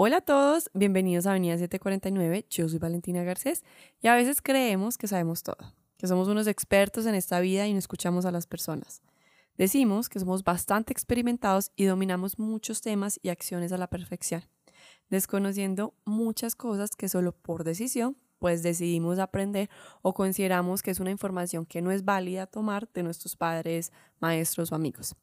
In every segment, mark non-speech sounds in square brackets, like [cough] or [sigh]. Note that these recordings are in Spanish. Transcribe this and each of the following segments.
Hola a todos, bienvenidos a Avenida 749. Yo soy Valentina Garcés y a veces creemos que sabemos todo, que somos unos expertos en esta vida y no escuchamos a las personas. Decimos que somos bastante experimentados y dominamos muchos temas y acciones a la perfección, desconociendo muchas cosas que solo por decisión pues decidimos aprender o consideramos que es una información que no es válida tomar de nuestros padres, maestros o amigos.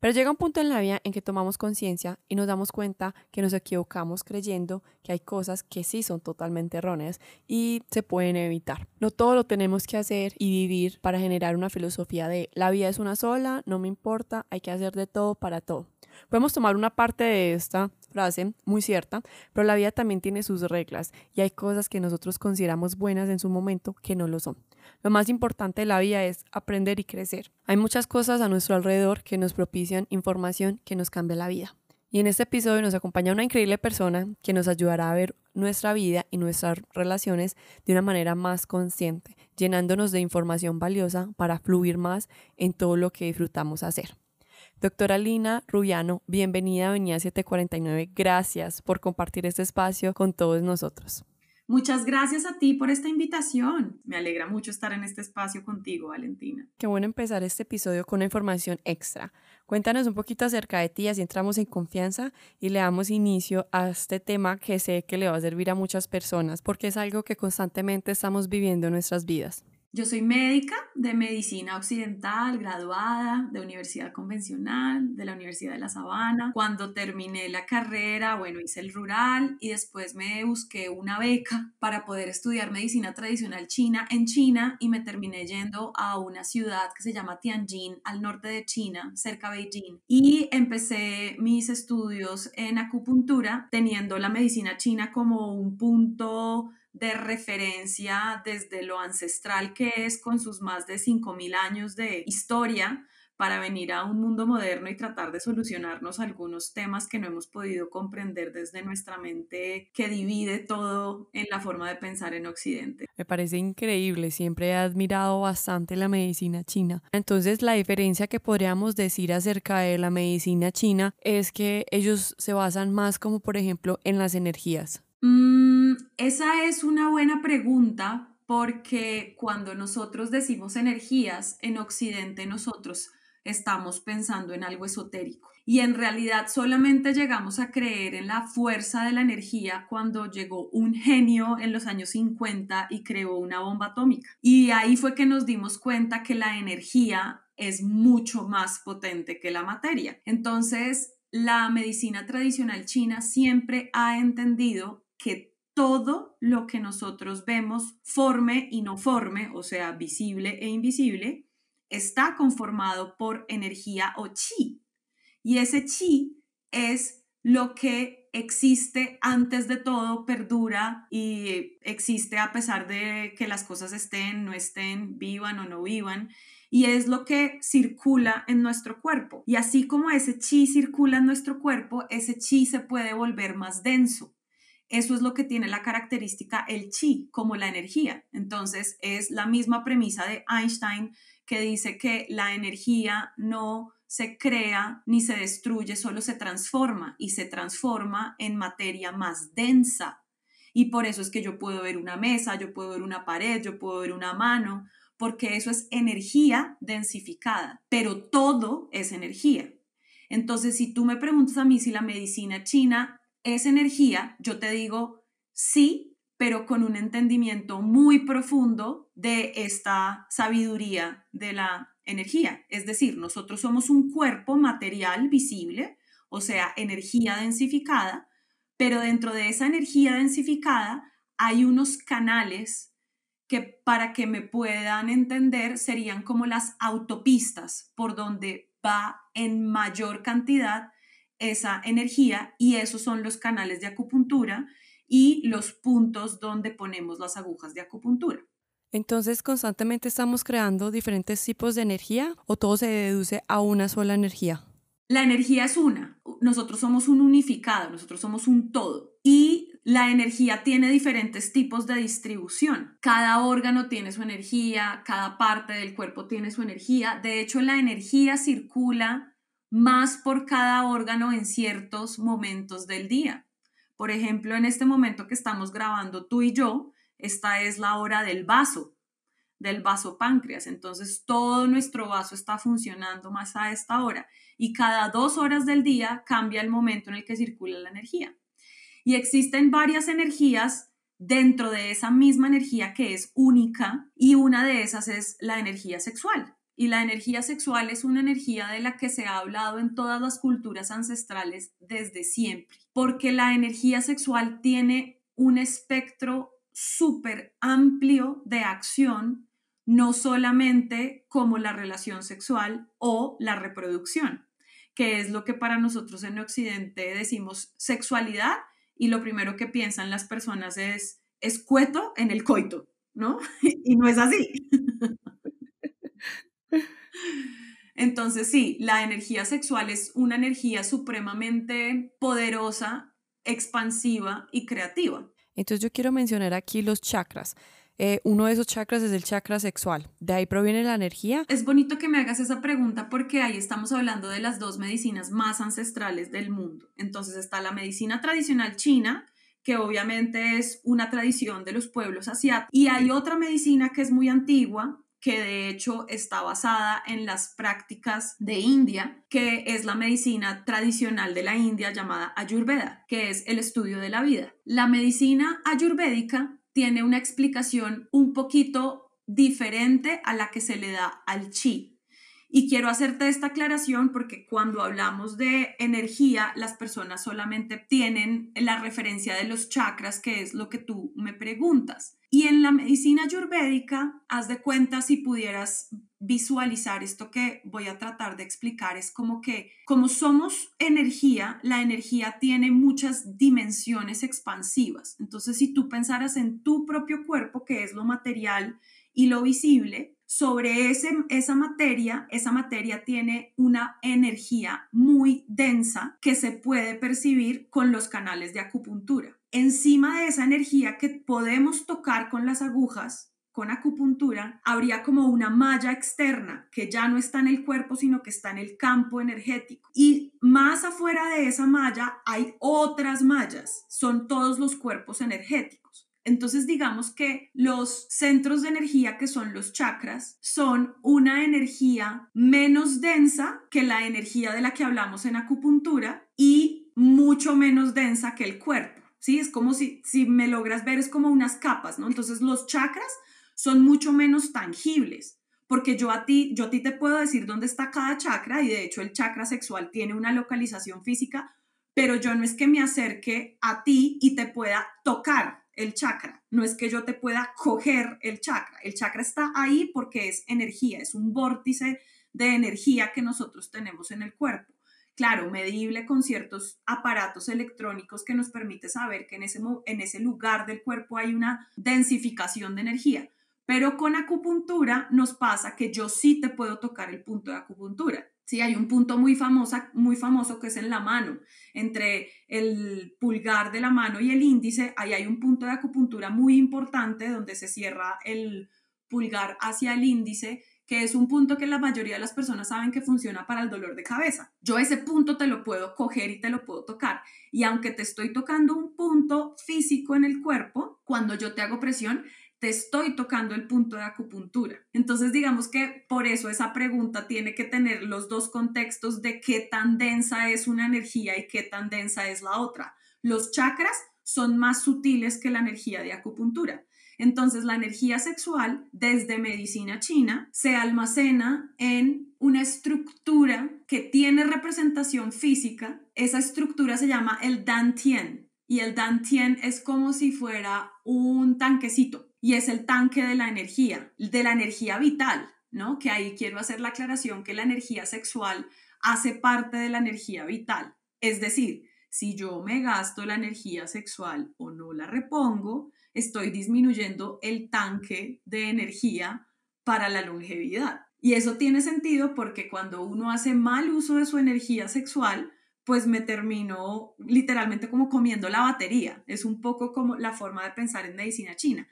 Pero llega un punto en la vida en que tomamos conciencia y nos damos cuenta que nos equivocamos creyendo que hay cosas que sí son totalmente erróneas y se pueden evitar. No todo lo tenemos que hacer y vivir para generar una filosofía de la vida es una sola, no me importa, hay que hacer de todo para todo. Podemos tomar una parte de esta frase muy cierta, pero la vida también tiene sus reglas y hay cosas que nosotros consideramos buenas en su momento que no lo son. Lo más importante de la vida es aprender y crecer. Hay muchas cosas a nuestro alrededor que nos propician información que nos cambia la vida. Y en este episodio nos acompaña una increíble persona que nos ayudará a ver nuestra vida y nuestras relaciones de una manera más consciente, llenándonos de información valiosa para fluir más en todo lo que disfrutamos hacer. Doctora Lina Rubiano, bienvenida a Avenida 749. Gracias por compartir este espacio con todos nosotros. Muchas gracias a ti por esta invitación. Me alegra mucho estar en este espacio contigo, Valentina. Qué bueno empezar este episodio con una información extra. Cuéntanos un poquito acerca de ti, así entramos en confianza y le damos inicio a este tema que sé que le va a servir a muchas personas porque es algo que constantemente estamos viviendo en nuestras vidas. Yo soy médica de medicina occidental, graduada de universidad convencional, de la Universidad de La Sabana. Cuando terminé la carrera, bueno, hice el rural y después me busqué una beca para poder estudiar medicina tradicional china en China y me terminé yendo a una ciudad que se llama Tianjin, al norte de China, cerca de Beijing. Y empecé mis estudios en acupuntura, teniendo la medicina china como un punto de referencia desde lo ancestral que es con sus más de 5.000 años de historia para venir a un mundo moderno y tratar de solucionarnos algunos temas que no hemos podido comprender desde nuestra mente que divide todo en la forma de pensar en Occidente. Me parece increíble, siempre he admirado bastante la medicina china. Entonces la diferencia que podríamos decir acerca de la medicina china es que ellos se basan más como por ejemplo en las energías. Mm, esa es una buena pregunta porque cuando nosotros decimos energías, en Occidente nosotros estamos pensando en algo esotérico. Y en realidad solamente llegamos a creer en la fuerza de la energía cuando llegó un genio en los años 50 y creó una bomba atómica. Y ahí fue que nos dimos cuenta que la energía es mucho más potente que la materia. Entonces, la medicina tradicional china siempre ha entendido que todo lo que nosotros vemos, forme y no forme, o sea, visible e invisible, está conformado por energía o chi. Y ese chi es lo que existe antes de todo, perdura y existe a pesar de que las cosas estén, no estén, vivan o no vivan. Y es lo que circula en nuestro cuerpo. Y así como ese chi circula en nuestro cuerpo, ese chi se puede volver más denso. Eso es lo que tiene la característica el chi, como la energía. Entonces, es la misma premisa de Einstein que dice que la energía no se crea ni se destruye, solo se transforma y se transforma en materia más densa. Y por eso es que yo puedo ver una mesa, yo puedo ver una pared, yo puedo ver una mano, porque eso es energía densificada, pero todo es energía. Entonces, si tú me preguntas a mí si la medicina china es energía, yo te digo sí, pero con un entendimiento muy profundo de esta sabiduría de la energía. Es decir, nosotros somos un cuerpo material visible, o sea, energía densificada, pero dentro de esa energía densificada hay unos canales que para que me puedan entender serían como las autopistas por donde va en mayor cantidad esa energía y esos son los canales de acupuntura y los puntos donde ponemos las agujas de acupuntura. Entonces, constantemente estamos creando diferentes tipos de energía o todo se deduce a una sola energía. La energía es una. Nosotros somos un unificado, nosotros somos un todo. Y la energía tiene diferentes tipos de distribución. Cada órgano tiene su energía, cada parte del cuerpo tiene su energía. De hecho, la energía circula más por cada órgano en ciertos momentos del día. Por ejemplo, en este momento que estamos grabando tú y yo, esta es la hora del vaso, del vaso páncreas. Entonces, todo nuestro vaso está funcionando más a esta hora y cada dos horas del día cambia el momento en el que circula la energía. Y existen varias energías dentro de esa misma energía que es única y una de esas es la energía sexual. Y la energía sexual es una energía de la que se ha hablado en todas las culturas ancestrales desde siempre, porque la energía sexual tiene un espectro súper amplio de acción, no solamente como la relación sexual o la reproducción, que es lo que para nosotros en Occidente decimos sexualidad y lo primero que piensan las personas es escueto en el coito, ¿no? [laughs] y no es así. [laughs] Entonces sí, la energía sexual es una energía supremamente poderosa, expansiva y creativa. Entonces yo quiero mencionar aquí los chakras. Eh, uno de esos chakras es el chakra sexual. ¿De ahí proviene la energía? Es bonito que me hagas esa pregunta porque ahí estamos hablando de las dos medicinas más ancestrales del mundo. Entonces está la medicina tradicional china, que obviamente es una tradición de los pueblos asiáticos, y hay otra medicina que es muy antigua, que de hecho está basada en las prácticas de India, que es la medicina tradicional de la India llamada Ayurveda, que es el estudio de la vida. La medicina ayurvédica tiene una explicación un poquito diferente a la que se le da al chi. Y quiero hacerte esta aclaración porque cuando hablamos de energía, las personas solamente tienen la referencia de los chakras, que es lo que tú me preguntas. Y en la medicina ayurvédica, haz de cuenta si pudieras visualizar esto que voy a tratar de explicar, es como que como somos energía, la energía tiene muchas dimensiones expansivas. Entonces, si tú pensaras en tu propio cuerpo, que es lo material y lo visible, sobre ese, esa materia, esa materia tiene una energía muy densa que se puede percibir con los canales de acupuntura. Encima de esa energía que podemos tocar con las agujas, con acupuntura, habría como una malla externa que ya no está en el cuerpo, sino que está en el campo energético. Y más afuera de esa malla hay otras mallas, son todos los cuerpos energéticos. Entonces digamos que los centros de energía que son los chakras son una energía menos densa que la energía de la que hablamos en acupuntura y mucho menos densa que el cuerpo. ¿Sí? Es como si, si me logras ver, es como unas capas, ¿no? Entonces los chakras son mucho menos tangibles porque yo a ti, yo a ti te puedo decir dónde está cada chakra y de hecho el chakra sexual tiene una localización física, pero yo no es que me acerque a ti y te pueda tocar el chakra, no es que yo te pueda coger el chakra, el chakra está ahí porque es energía, es un vórtice de energía que nosotros tenemos en el cuerpo. Claro, medible con ciertos aparatos electrónicos que nos permite saber que en ese, en ese lugar del cuerpo hay una densificación de energía. Pero con acupuntura nos pasa que yo sí te puedo tocar el punto de acupuntura. Sí, hay un punto muy, famosa, muy famoso que es en la mano. Entre el pulgar de la mano y el índice, ahí hay un punto de acupuntura muy importante donde se cierra el pulgar hacia el índice, que es un punto que la mayoría de las personas saben que funciona para el dolor de cabeza. Yo ese punto te lo puedo coger y te lo puedo tocar. Y aunque te estoy tocando un punto físico en el cuerpo, cuando yo te hago presión, te estoy tocando el punto de acupuntura. Entonces, digamos que por eso esa pregunta tiene que tener los dos contextos de qué tan densa es una energía y qué tan densa es la otra. Los chakras son más sutiles que la energía de acupuntura. Entonces, la energía sexual desde medicina china se almacena en una estructura que tiene representación física. Esa estructura se llama el Dantien y el Dantien es como si fuera un tanquecito y es el tanque de la energía, de la energía vital, ¿no? Que ahí quiero hacer la aclaración que la energía sexual hace parte de la energía vital. Es decir, si yo me gasto la energía sexual o no la repongo, estoy disminuyendo el tanque de energía para la longevidad. Y eso tiene sentido porque cuando uno hace mal uso de su energía sexual, pues me termino literalmente como comiendo la batería. Es un poco como la forma de pensar en medicina china.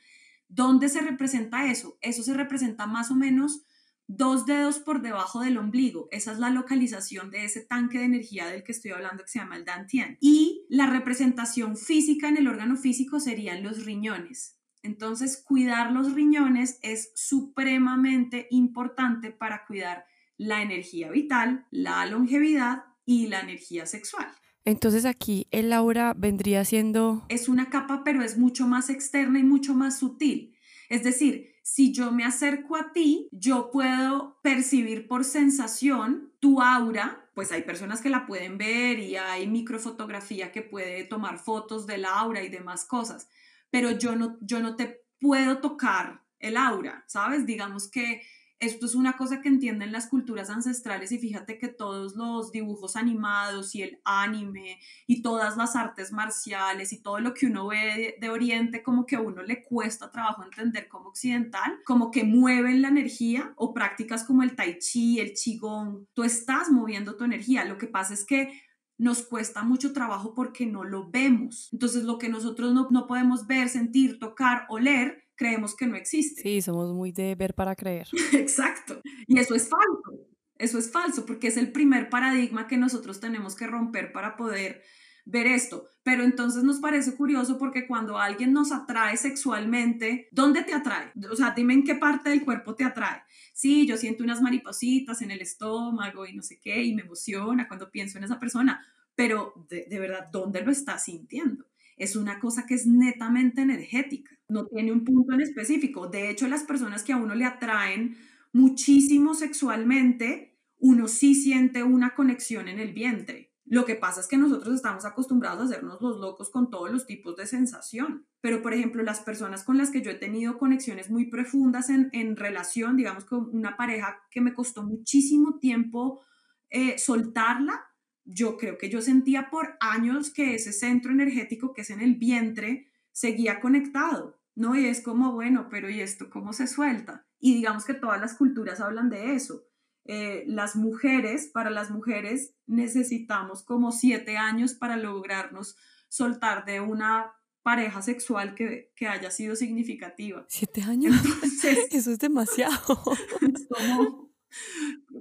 ¿Dónde se representa eso? Eso se representa más o menos dos dedos por debajo del ombligo. Esa es la localización de ese tanque de energía del que estoy hablando que se llama el Dantien. Y la representación física en el órgano físico serían los riñones. Entonces, cuidar los riñones es supremamente importante para cuidar la energía vital, la longevidad y la energía sexual. Entonces aquí el aura vendría siendo... Es una capa, pero es mucho más externa y mucho más sutil. Es decir, si yo me acerco a ti, yo puedo percibir por sensación tu aura, pues hay personas que la pueden ver y hay microfotografía que puede tomar fotos del aura y demás cosas, pero yo no, yo no te puedo tocar el aura, ¿sabes? Digamos que esto es una cosa que entienden las culturas ancestrales y fíjate que todos los dibujos animados y el anime y todas las artes marciales y todo lo que uno ve de, Oriente como que a uno le cuesta trabajo entender como occidental, como que mueven la energía o prácticas como el tai chi, el qigong, tú estás moviendo tu energía. Lo que pasa es que nos cuesta mucho trabajo porque no lo vemos. Entonces lo que nosotros no, no podemos ver, sentir, tocar, oler, creemos que no existe. Sí, somos muy de ver para creer. [laughs] Exacto. Y eso es falso. Eso es falso porque es el primer paradigma que nosotros tenemos que romper para poder ver esto. Pero entonces nos parece curioso porque cuando alguien nos atrae sexualmente, ¿dónde te atrae? O sea, dime en qué parte del cuerpo te atrae. Sí, yo siento unas maripositas en el estómago y no sé qué, y me emociona cuando pienso en esa persona, pero de, de verdad, ¿dónde lo estás sintiendo? Es una cosa que es netamente energética, no tiene un punto en específico. De hecho, las personas que a uno le atraen muchísimo sexualmente, uno sí siente una conexión en el vientre. Lo que pasa es que nosotros estamos acostumbrados a hacernos los locos con todos los tipos de sensación. Pero, por ejemplo, las personas con las que yo he tenido conexiones muy profundas en, relación, digamos con una pareja que me costó muchísimo tiempo eh, soltarla, yo creo que yo sentía por años que ese centro energético que es en el vientre seguía conectado, ¿no? Y es como, bueno, pero ¿y esto cómo se suelta? Y digamos que todas las culturas hablan de eso. Eh, las mujeres, para las mujeres necesitamos como siete años para lograrnos soltar de una pareja sexual que, que haya sido significativa. ¿Siete años? [laughs] Eso es demasiado. [laughs] Es como,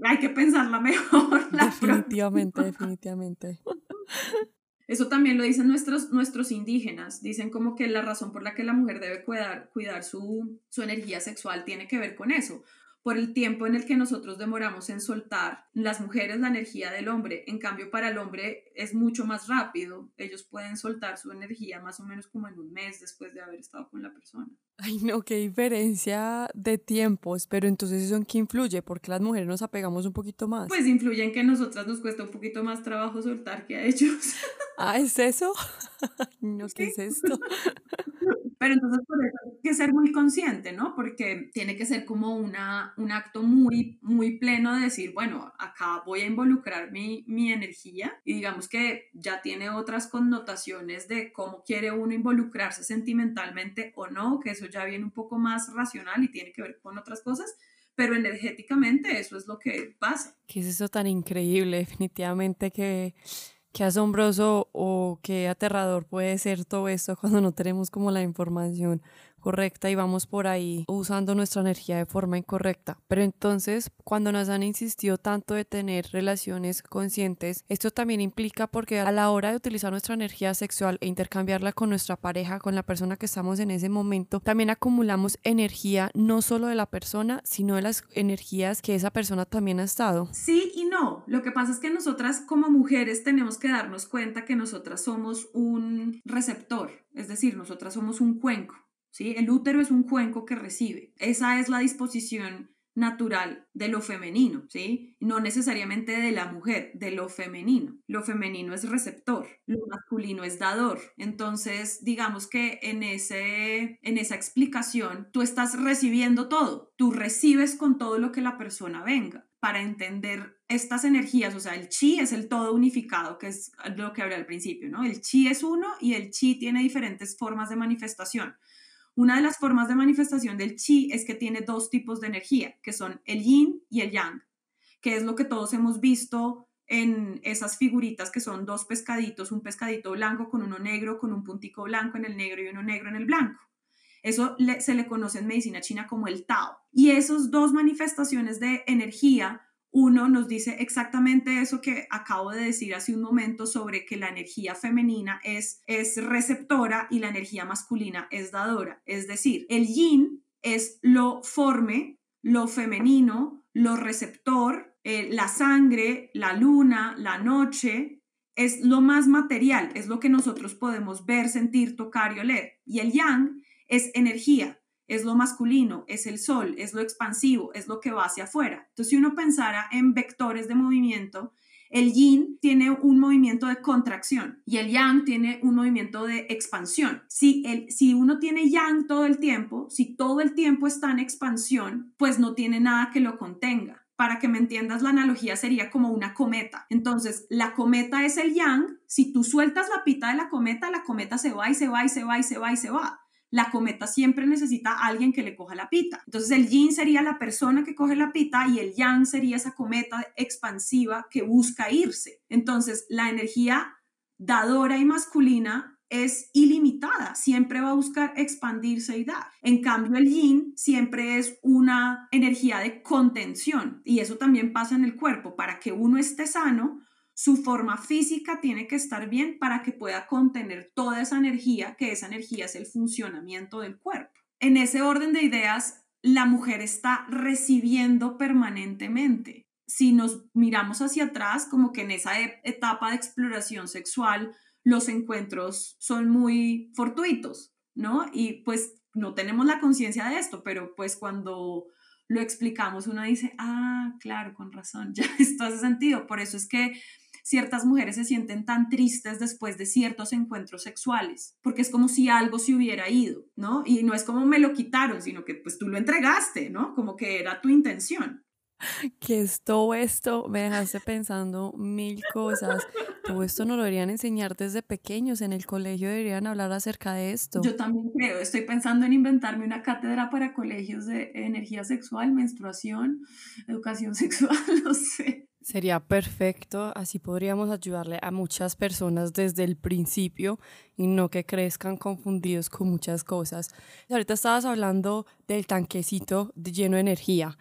hay que pensarla [laughs] mejor. definitivamente, definitivamente. Eso también lo dicen nuestros, nuestros indígenas. Dicen como que la razón por la que la mujer debe cuidar, cuidar su, su energía sexual tiene que ver con eso por el tiempo en el que nosotros demoramos en soltar las mujeres la energía del hombre. En cambio, para el hombre es mucho más rápido. Ellos pueden soltar su energía más o menos como en un mes después de haber estado con la persona. Ay, no, qué diferencia de tiempos, pero entonces eso en qué influye, porque las mujeres nos apegamos un poquito más. Pues influye en que a nosotras nos cuesta un poquito más trabajo soltar que a ellos. [laughs] Ah, ¿es eso? [laughs] no, ¿qué es esto? [laughs] Pero entonces por eso hay que ser muy consciente, ¿no? Porque tiene que ser como una, un acto muy, muy pleno de decir, bueno, acá voy a involucrar mi, mi energía y digamos que ya tiene otras connotaciones de cómo quiere uno involucrarse sentimentalmente o no, que eso ya viene un poco más racional y tiene que ver con otras cosas, pero energéticamente eso es lo que pasa. ¿Qué es eso tan increíble? [laughs] Definitivamente que qué asombroso o qué aterrador puede ser todo esto cuando no tenemos como la información correcta y vamos por ahí usando nuestra energía de forma incorrecta. Pero entonces, cuando nos han insistido tanto de tener relaciones conscientes, esto también implica porque a la hora de utilizar nuestra energía sexual e intercambiarla con nuestra pareja, con la persona que estamos en ese momento, también acumulamos energía no solo de la persona, sino de las energías que esa persona también ha estado. Sí y no. Lo que pasa es que nosotras como mujeres tenemos que darnos cuenta que nosotras somos un receptor, es decir, nosotras somos un cuenco. El útero es un cuenco que recibe. Esa es la disposición natural de lo femenino, ¿sí? No necesariamente de la mujer, de lo femenino. Lo femenino es receptor, lo masculino es dador. Entonces, digamos que en, ese, en esa explicación tú estás recibiendo todo, tú recibes con todo lo que la persona venga para entender estas energías, o sea, el chi es el todo unificado, que es lo que hablé al principio, ¿no? El chi es uno y el chi tiene diferentes formas de manifestación. Una de las formas de manifestación del chi es que tiene dos tipos de energía, que son el yin y el yang, que es lo que todos hemos visto en esas figuritas que son dos pescaditos, un pescadito blanco con uno negro, con un puntico blanco en el negro y uno negro en el blanco. Eso se le conoce en medicina china como el Tao. Y esas dos manifestaciones de energía, uno nos dice exactamente eso que acabo de decir hace un momento sobre que la energía femenina es, es receptora y la energía masculina es dadora. Es decir, el yin es lo forme, lo femenino, lo receptor, eh, la sangre, la luna, la noche, es lo más material, es lo que nosotros podemos ver, sentir, tocar y oler. Y el yang es energía, es lo masculino, es el sol, es lo expansivo, es lo que va hacia afuera. Entonces, si uno pensara en vectores de movimiento, el yin tiene un movimiento de contracción y el yang tiene un movimiento de expansión. Si, el, si uno tiene yang todo el tiempo, si todo el tiempo está en expansión, pues no tiene nada que lo contenga. Para que me entiendas, la analogía sería como una cometa. Entonces, la cometa es el yang. Si tú sueltas la pita de la cometa, la cometa se va y se va y se va y se va y se va la cometa siempre necesita a alguien que le coja la pita. Entonces el yin sería la persona que coge la pita y el yang sería esa cometa expansiva que busca irse. Entonces la energía dadora y masculina es ilimitada, siempre va a buscar expandirse y dar. En cambio, el yin siempre es una energía de contención y eso también pasa en el cuerpo. Para que uno esté sano, su forma física tiene que estar bien para que pueda contener toda esa energía, que esa energía es el funcionamiento del cuerpo. En ese orden de ideas, la mujer está recibiendo permanentemente. Si nos miramos hacia atrás, como que en esa e-, etapa de exploración sexual, los encuentros son muy fortuitos, ¿no? Y pues no tenemos la conciencia de esto, pero pues cuando lo explicamos, uno dice, ah, claro, con razón, [laughs] ya esto hace sentido. Por eso es que ciertas mujeres se sienten tan tristes después de ciertos encuentros sexuales, porque es como si algo se hubiera ido, ¿no? Y no es como me lo quitaron, sino que pues tú lo entregaste, ¿no? Como que era tu intención. Que es todo esto, me dejaste pensando mil cosas. Todo esto nos lo deberían enseñar desde pequeños, en el colegio deberían hablar acerca de esto. Yo también creo, estoy pensando en inventarme una cátedra para colegios de energía sexual, menstruación, educación [laughs] sexual, no sé. Sería perfecto, así podríamos ayudarle a muchas personas desde el principio y no que crezcan confundidos con muchas cosas. Ahorita estabas hablando del tanquecito lleno de energía.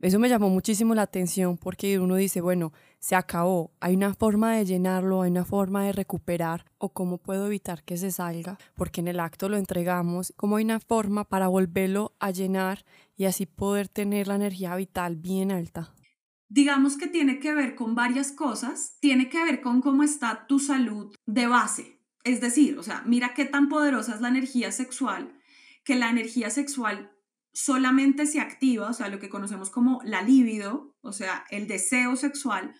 Eso me llamó muchísimo la atención porque uno dice, bueno, se acabó, hay una forma de llenarlo, hay una forma de recuperar o cómo puedo evitar que se salga, porque en el acto lo entregamos, cómo hay una forma para volverlo a llenar y así poder tener la energía vital bien alta digamos que tiene que ver con varias cosas, tiene que ver con cómo está tu salud de base. Es decir, o sea, mira qué tan poderosa es la energía sexual, que la energía sexual solamente se activa, o sea, lo que conocemos como la libido, o sea, el deseo sexual,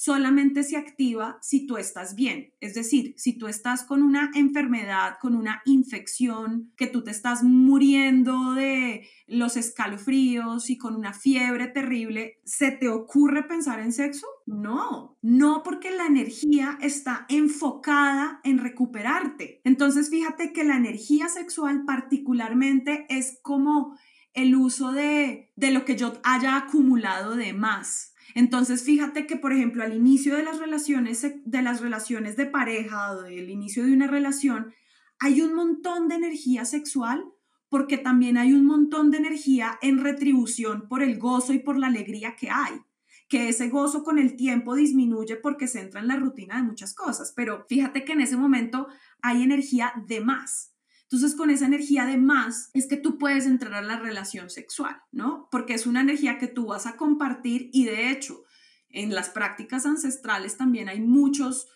solamente se activa si tú estás bien. Es decir, si tú estás con una enfermedad, con una infección, que tú te estás muriendo de los escalofríos y con una fiebre terrible, ¿se te ocurre pensar en sexo? No, no porque la energía está enfocada en recuperarte. Entonces, fíjate que la energía sexual particularmente es como el uso de, de lo que yo haya acumulado de más entonces, fíjate que, por ejemplo, al inicio de las relaciones de, las relaciones de pareja o del inicio de una relación, hay un montón de energía sexual porque también hay un montón de energía en retribución por el gozo y por la alegría que hay que ese gozo con el tiempo disminuye porque se entra en la rutina de muchas cosas, pero fíjate que en ese momento hay energía de más. Entonces, con esa energía de más es que tú puedes entrar a la relación sexual, ¿no? Porque es una energía que tú vas a compartir y de hecho, en las prácticas ancestrales también hay muchos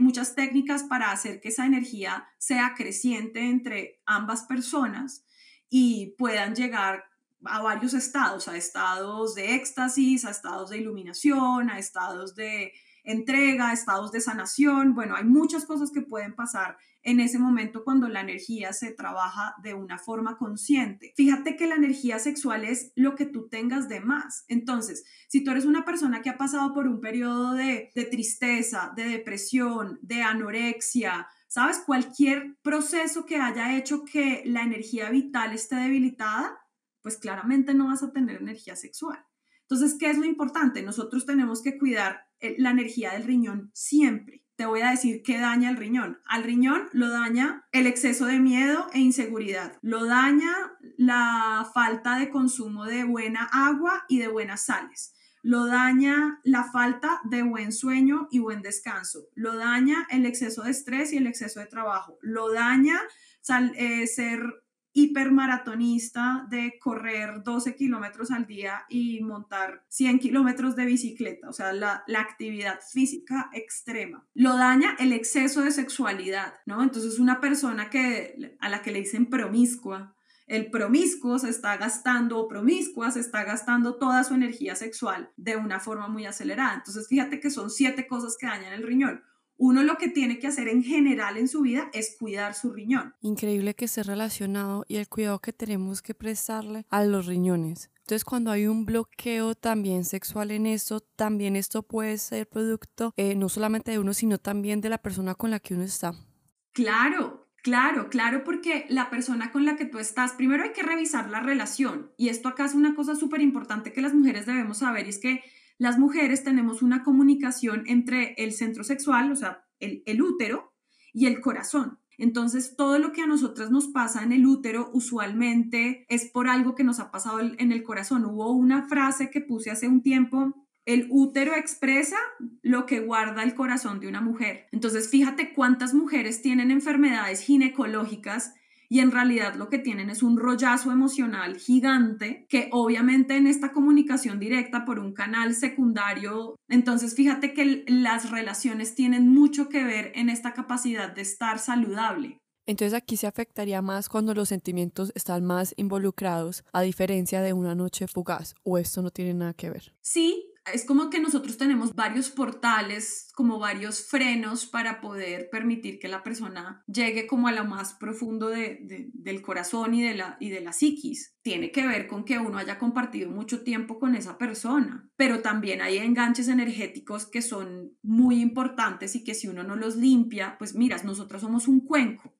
muchas técnicas para hacer que esa energía sea creciente entre ambas personas y puedan llegar a varios estados, a estados de éxtasis, a estados de iluminación, a estados de entrega, estados de sanación. Bueno, hay muchas cosas que pueden pasar en ese momento cuando la energía se trabaja de una forma consciente. Fíjate que la energía sexual es lo que tú tengas de más. Entonces, si tú eres una persona que ha pasado por un periodo de, tristeza, de depresión, de anorexia, ¿sabes? Cualquier proceso que haya hecho que la energía vital esté debilitada, pues claramente no vas a tener energía sexual. Entonces, ¿qué es lo importante? Nosotros tenemos que cuidar eh, la energía del riñón siempre te voy a decir qué daña el riñón. Al riñón lo daña el exceso de miedo e inseguridad. Lo daña la falta de consumo de buena agua y de buenas sales. Lo daña la falta de buen sueño y buen descanso. Lo daña el exceso de estrés y el exceso de trabajo. Lo daña eh, ser hipermaratonista de correr 12 kilómetros al día y montar 100 kilómetros de bicicleta, o sea, la, actividad física extrema. Lo daña el exceso de sexualidad, ¿no? Entonces una persona que, a la que le dicen promiscua, el promiscuo se está gastando o promiscua se está gastando toda su energía sexual de una forma muy acelerada. Entonces fíjate que son siete cosas que dañan el riñón uno lo que tiene que hacer en general en su vida es cuidar su riñón. Increíble que esté relacionado y el cuidado que tenemos que prestarle a los riñones. Entonces, cuando hay un bloqueo también sexual en esto, también esto puede ser producto eh, no solamente de uno, sino también de la persona con la que uno está. Claro, Claro, claro, porque la persona con la que tú estás, primero hay que revisar la relación. Y esto acá es una cosa súper importante que las mujeres debemos saber, y es que las mujeres tenemos una comunicación entre el centro sexual, o sea, el, útero, y el corazón. Entonces, todo lo que a nosotras nos pasa en el útero usualmente es por algo que nos ha pasado en el corazón. Hubo una frase que puse hace un tiempo, el útero expresa lo que guarda el corazón de una mujer. Entonces, fíjate cuántas mujeres tienen enfermedades ginecológicas y en realidad lo que tienen es un rollazo emocional gigante que obviamente en esta comunicación directa por un canal secundario, entonces fíjate que las relaciones tienen mucho que ver en esta capacidad de estar saludable. Entonces aquí se afectaría más cuando los sentimientos están más involucrados, a diferencia de una noche fugaz, o esto no tiene nada que ver. Sí, es como que nosotros tenemos varios portales, como varios frenos para poder permitir que la persona llegue como a lo más profundo del corazón y de, la, y de la psiquis. Tiene que ver con que uno haya compartido mucho tiempo con esa persona, pero también hay enganches energéticos que son muy importantes y que si uno no los limpia, pues miras, nosotros somos un cuenco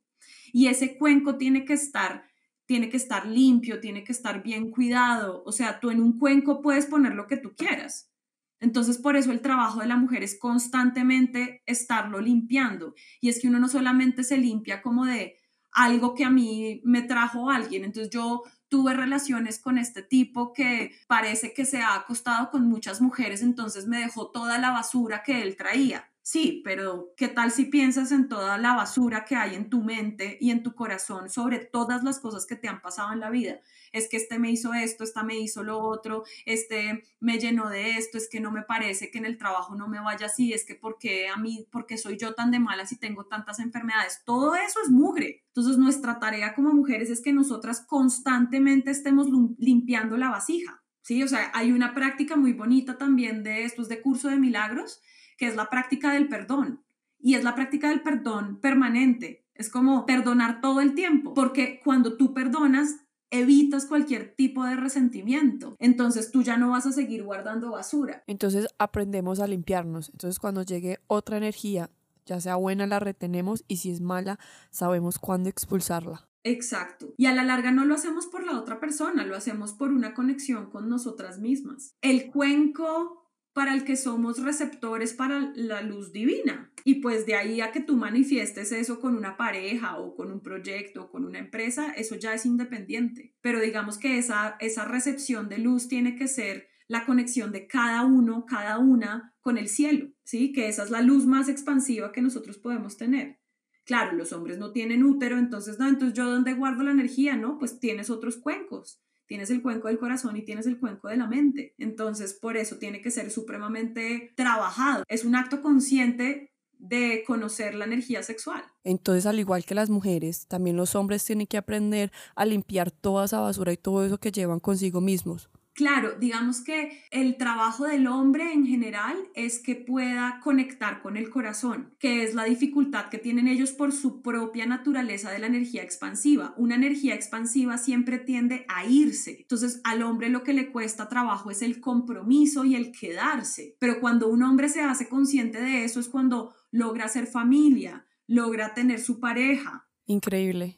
y ese cuenco tiene que estar tiene que estar limpio, tiene que estar bien cuidado. O sea, tú en un cuenco puedes poner lo que tú quieras, entonces, por eso el trabajo de la mujer es constantemente estarlo limpiando. Y es que uno no solamente se limpia como de algo que a mí me trajo alguien. Entonces, yo tuve relaciones con este tipo que parece que se ha acostado con muchas mujeres, entonces me dejó toda la basura que él traía. Sí, pero ¿qué tal si piensas en toda la basura que hay en tu mente y en tu corazón sobre todas las cosas que te han pasado en la vida? Es que este me hizo esto, esta me hizo lo otro, este me llenó de esto, es que no me parece que en el trabajo no me vaya así, es que porque a mí, porque soy yo tan de mala si tengo tantas enfermedades. Todo eso es mugre. Entonces nuestra tarea como mujeres es que nosotras constantemente estemos limpiando la vasija. Sí, o sea, hay una práctica muy bonita también de estos de curso de milagros que es la práctica del perdón. Y es la práctica del perdón permanente. Es como perdonar todo el tiempo, porque cuando tú perdonas, evitas cualquier tipo de resentimiento. Entonces tú ya no vas a seguir guardando basura. Entonces aprendemos a limpiarnos. Entonces cuando llegue otra energía, ya sea buena, la retenemos y si es mala, sabemos cuándo expulsarla. Exacto. Y a la larga no lo hacemos por la otra persona, lo hacemos por una conexión con nosotras mismas. El cuenco para el que somos receptores para la luz divina. Y pues de ahí a que tú manifiestes eso con una pareja o con un proyecto o con una empresa, eso ya es independiente. Pero digamos que esa, esa recepción de luz tiene que ser la conexión de cada uno, cada una con el cielo, ¿sí? Que esa es la luz más expansiva que nosotros podemos tener. Claro, los hombres no tienen útero, entonces, no, entonces yo dónde guardo la energía, ¿no? Pues tienes otros cuencos tienes el cuenco del corazón y tienes el cuenco de la mente. Entonces, por eso tiene que ser supremamente trabajado. Es un acto consciente de conocer la energía sexual. Entonces, al igual que las mujeres, también los hombres tienen que aprender a limpiar toda esa basura y todo eso que llevan consigo mismos. Claro, digamos que el trabajo del hombre en general es que pueda conectar con el corazón, que es la dificultad que tienen ellos por su propia naturaleza de la energía expansiva. Una energía expansiva siempre tiende a irse. Entonces al hombre lo que le cuesta trabajo es el compromiso y el quedarse. Pero cuando un hombre se hace consciente de eso es cuando logra ser familia, logra tener su pareja. Increíble.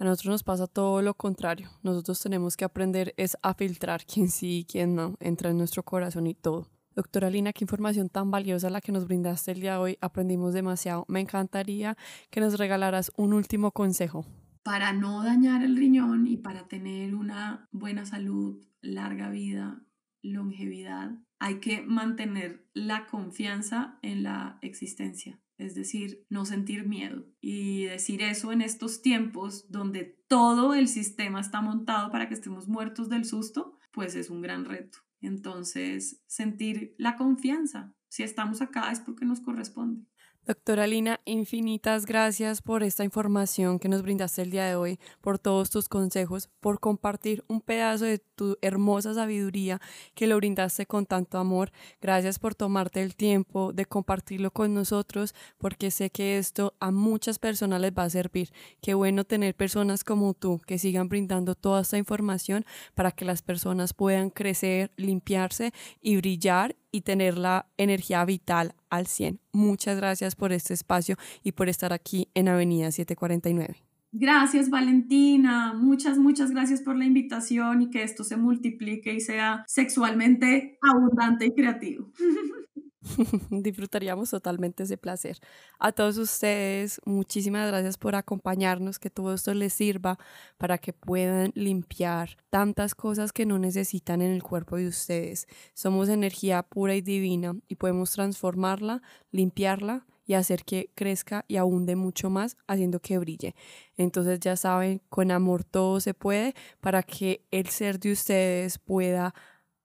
A nosotros nos pasa todo lo contrario. Nosotros tenemos que aprender es a filtrar quién sí y quién no entra en nuestro corazón y todo. Doctora Lina, qué información tan valiosa la que nos brindaste el día de hoy. Aprendimos demasiado. Me encantaría que nos regalaras un último consejo. Para no dañar el riñón y para tener una buena salud, larga vida, longevidad, hay que mantener la confianza en la existencia. Es decir, no sentir miedo. Y decir eso en estos tiempos donde todo el sistema está montado para que estemos muertos del susto, pues es un gran reto. Entonces, sentir la confianza. Si estamos acá es porque nos corresponde. Doctora Lina, infinitas gracias por esta información que nos brindaste el día de hoy, por todos tus consejos, por compartir un pedazo de tu hermosa sabiduría que lo brindaste con tanto amor. Gracias por tomarte el tiempo de compartirlo con nosotros, porque sé que esto a muchas personas les va a servir. Qué bueno tener personas como tú que sigan brindando toda esta información para que las personas puedan crecer, limpiarse y brillar y tener la energía vital al 100. Muchas gracias por este espacio y por estar aquí en Avenida 749. Gracias Valentina, muchas, muchas gracias por la invitación y que esto se multiplique y sea sexualmente abundante y creativo. [laughs] [laughs] Disfrutaríamos totalmente ese placer. A todos ustedes, muchísimas gracias por acompañarnos, que todo esto les sirva para que puedan limpiar tantas cosas que no necesitan en el cuerpo de ustedes. Somos energía pura y divina y podemos transformarla, limpiarla y hacer que crezca y abunde mucho más, haciendo que brille. Entonces ya saben, con amor todo se puede para que el ser de ustedes pueda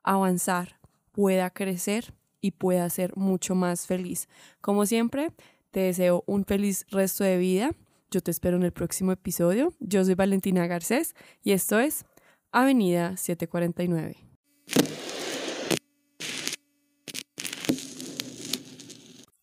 avanzar, pueda crecer y pueda ser mucho más feliz. Como siempre, te deseo un feliz resto de vida. Yo te espero en el próximo episodio. Yo soy Valentina Garcés y esto es Avenida 749.